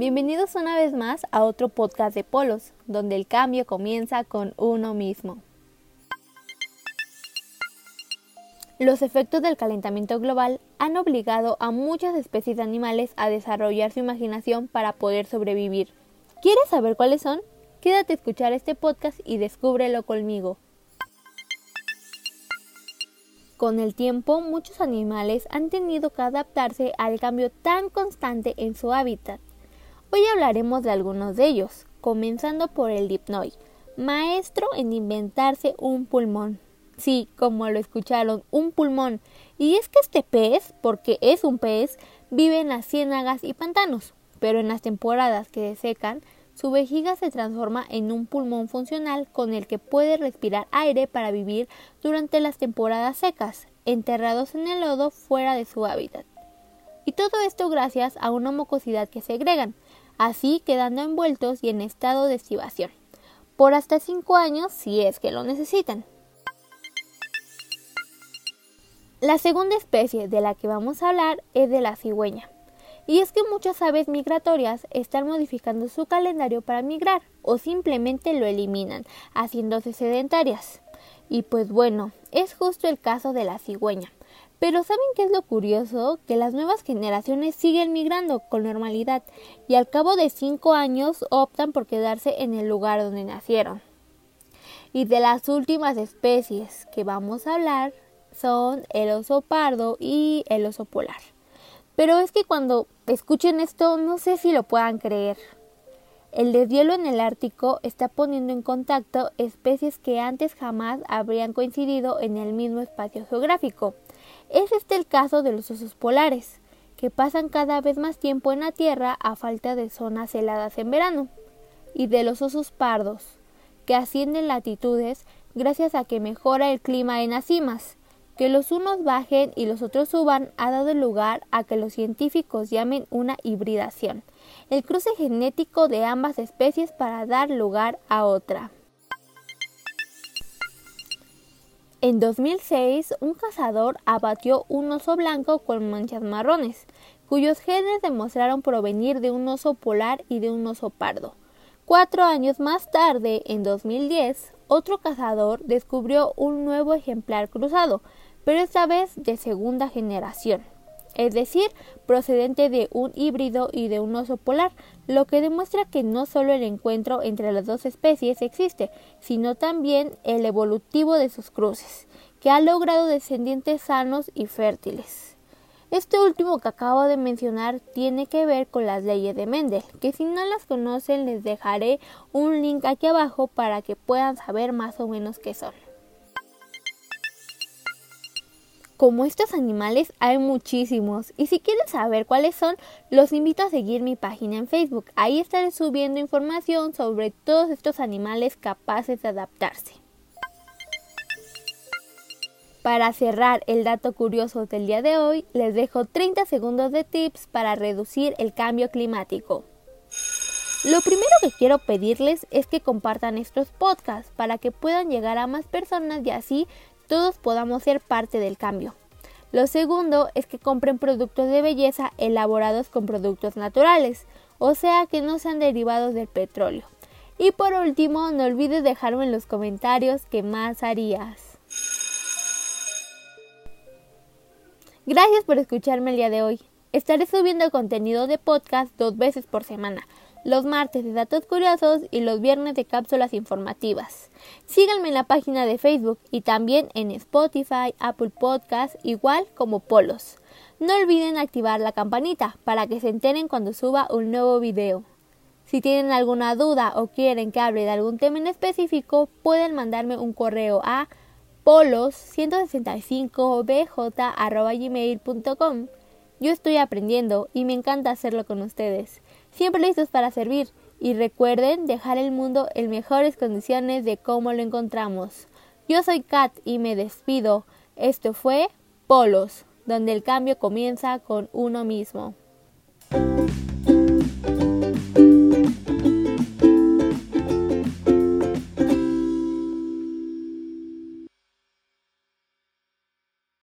Bienvenidos una vez más a otro podcast de Polos, donde el cambio comienza con uno mismo. Los efectos del calentamiento global han obligado a muchas especies de animales a desarrollar su imaginación para poder sobrevivir. ¿Quieres saber cuáles son? Quédate a escuchar este podcast y descúbrelo conmigo. Con el tiempo, muchos animales han tenido que adaptarse al cambio tan constante en su hábitat. Hoy hablaremos de algunos de ellos, comenzando por el dipnoid, maestro en inventarse un pulmón. Sí, como lo escucharon, un pulmón. Y es que este pez, porque es un pez, vive en las ciénagas y pantanos, pero en las temporadas que se secan, su vejiga se transforma en un pulmón funcional con el que puede respirar aire para vivir durante las temporadas secas, enterrados en el lodo fuera de su hábitat. Y todo esto gracias a una mucosidad que segregan, así quedando envueltos y en estado de estivación, por hasta 5 años si es que lo necesitan. La segunda especie de la que vamos a hablar es de la cigüeña. Y es que muchas aves migratorias están modificando su calendario para migrar o simplemente lo eliminan, haciéndose sedentarias. Y pues bueno, es justo el caso de la cigüeña. Pero ¿saben qué es lo curioso? Que las nuevas generaciones siguen migrando con normalidad y al cabo de cinco años optan por quedarse en el lugar donde nacieron. Y de las últimas especies que vamos a hablar son el oso pardo y el oso polar. Pero es que cuando escuchen esto no sé si lo puedan creer. El deshielo en el Ártico está poniendo en contacto especies que antes jamás habrían coincidido en el mismo espacio geográfico. Es este el caso de los osos polares, que pasan cada vez más tiempo en la Tierra a falta de zonas heladas en verano, y de los osos pardos, que ascienden latitudes gracias a que mejora el clima en las cimas, que los unos bajen y los otros suban ha dado lugar a que los científicos llamen una hibridación, el cruce genético de ambas especies para dar lugar a otra. En 2006, un cazador abatió un oso blanco con manchas marrones, cuyos genes demostraron provenir de un oso polar y de un oso pardo. Cuatro años más tarde, en 2010, otro cazador descubrió un nuevo ejemplar cruzado, pero esta vez de segunda generación, es decir, procedente de un híbrido y de un oso polar, lo que demuestra que no solo el encuentro entre las dos especies existe, sino también el evolutivo de sus cruces, que ha logrado descendientes sanos y fértiles. Este último que acabo de mencionar tiene que ver con las leyes de Mendel, que si no las conocen les dejaré un link aquí abajo para que puedan saber más o menos qué son. Como estos animales hay muchísimos y si quieren saber cuáles son, los invito a seguir mi página en Facebook. Ahí estaré subiendo información sobre todos estos animales capaces de adaptarse. Para cerrar el dato curioso del día de hoy, les dejo 30 segundos de tips para reducir el cambio climático. Lo primero que quiero pedirles es que compartan estos podcasts para que puedan llegar a más personas y así todos podamos ser parte del cambio. Lo segundo es que compren productos de belleza elaborados con productos naturales, o sea que no sean derivados del petróleo. Y por último, no olvides dejarme en los comentarios qué más harías. Gracias por escucharme el día de hoy. Estaré subiendo contenido de podcast dos veces por semana los martes de datos curiosos y los viernes de cápsulas informativas. Síganme en la página de Facebook y también en Spotify, Apple Podcast, igual como Polos. No olviden activar la campanita para que se enteren cuando suba un nuevo video. Si tienen alguna duda o quieren que hable de algún tema en específico, pueden mandarme un correo a polos165bj.gmail.com. Yo estoy aprendiendo y me encanta hacerlo con ustedes siempre listos para servir. Y recuerden dejar el mundo en mejores condiciones de cómo lo encontramos. Yo soy Kat y me despido. Esto fue Polos, donde el cambio comienza con uno mismo.